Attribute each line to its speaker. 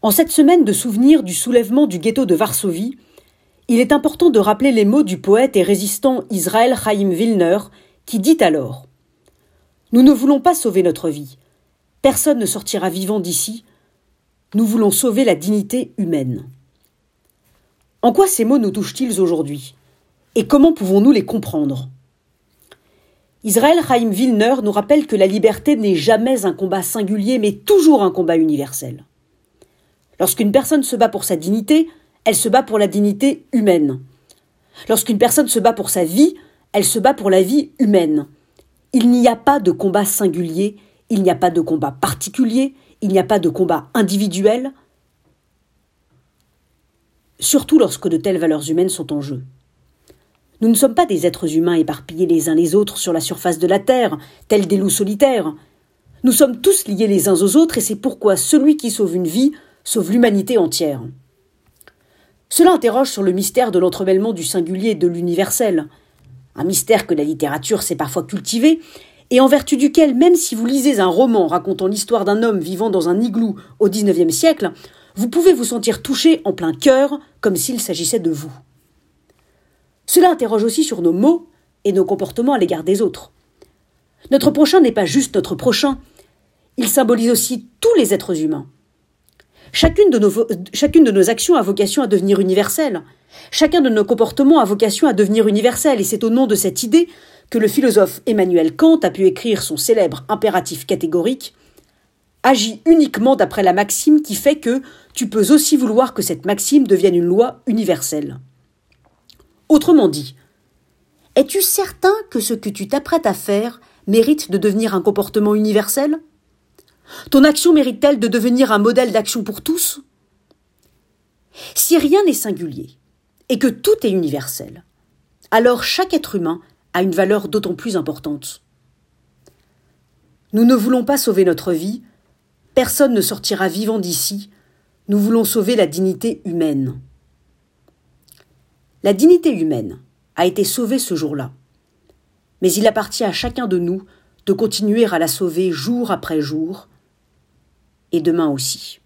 Speaker 1: En cette semaine de souvenir du soulèvement du ghetto de Varsovie, il est important de rappeler les mots du poète et résistant Israël Chaim Wilner, qui dit alors Nous ne voulons pas sauver notre vie. Personne ne sortira vivant d'ici. Nous voulons sauver la dignité humaine. En quoi ces mots nous touchent-ils aujourd'hui? Et comment pouvons-nous les comprendre? Israël Chaim Wilner nous rappelle que la liberté n'est jamais un combat singulier, mais toujours un combat universel. Lorsqu'une personne se bat pour sa dignité, elle se bat pour la dignité humaine. Lorsqu'une personne se bat pour sa vie, elle se bat pour la vie humaine. Il n'y a pas de combat singulier, il n'y a pas de combat particulier, il n'y a pas de combat individuel, surtout lorsque de telles valeurs humaines sont en jeu. Nous ne sommes pas des êtres humains éparpillés les uns les autres sur la surface de la Terre, tels des loups solitaires. Nous sommes tous liés les uns aux autres et c'est pourquoi celui qui sauve une vie sauve l'humanité entière. Cela interroge sur le mystère de l'entremêlement du singulier et de l'universel, un mystère que la littérature sait parfois cultiver, et en vertu duquel, même si vous lisez un roman racontant l'histoire d'un homme vivant dans un igloo au XIXe siècle, vous pouvez vous sentir touché en plein cœur, comme s'il s'agissait de vous. Cela interroge aussi sur nos mots et nos comportements à l'égard des autres. Notre prochain n'est pas juste notre prochain, il symbolise aussi tous les êtres humains. Chacune de, nos, de nos actions a vocation à devenir universelle. Chacun de nos comportements a vocation à devenir universel, et c'est au nom de cette idée que le philosophe Emmanuel Kant a pu écrire son célèbre impératif catégorique Agis uniquement d'après la maxime qui fait que tu peux aussi vouloir que cette maxime devienne une loi universelle. Autrement dit, es-tu certain que ce que tu t'apprêtes à faire mérite de devenir un comportement universel? Ton action mérite-t-elle de devenir un modèle d'action pour tous? Si rien n'est singulier et que tout est universel, alors chaque être humain a une valeur d'autant plus importante. Nous ne voulons pas sauver notre vie, personne ne sortira vivant d'ici, nous voulons sauver la dignité humaine. La dignité humaine a été sauvée ce jour-là, mais il appartient à chacun de nous de continuer à la sauver jour après jour, et demain aussi.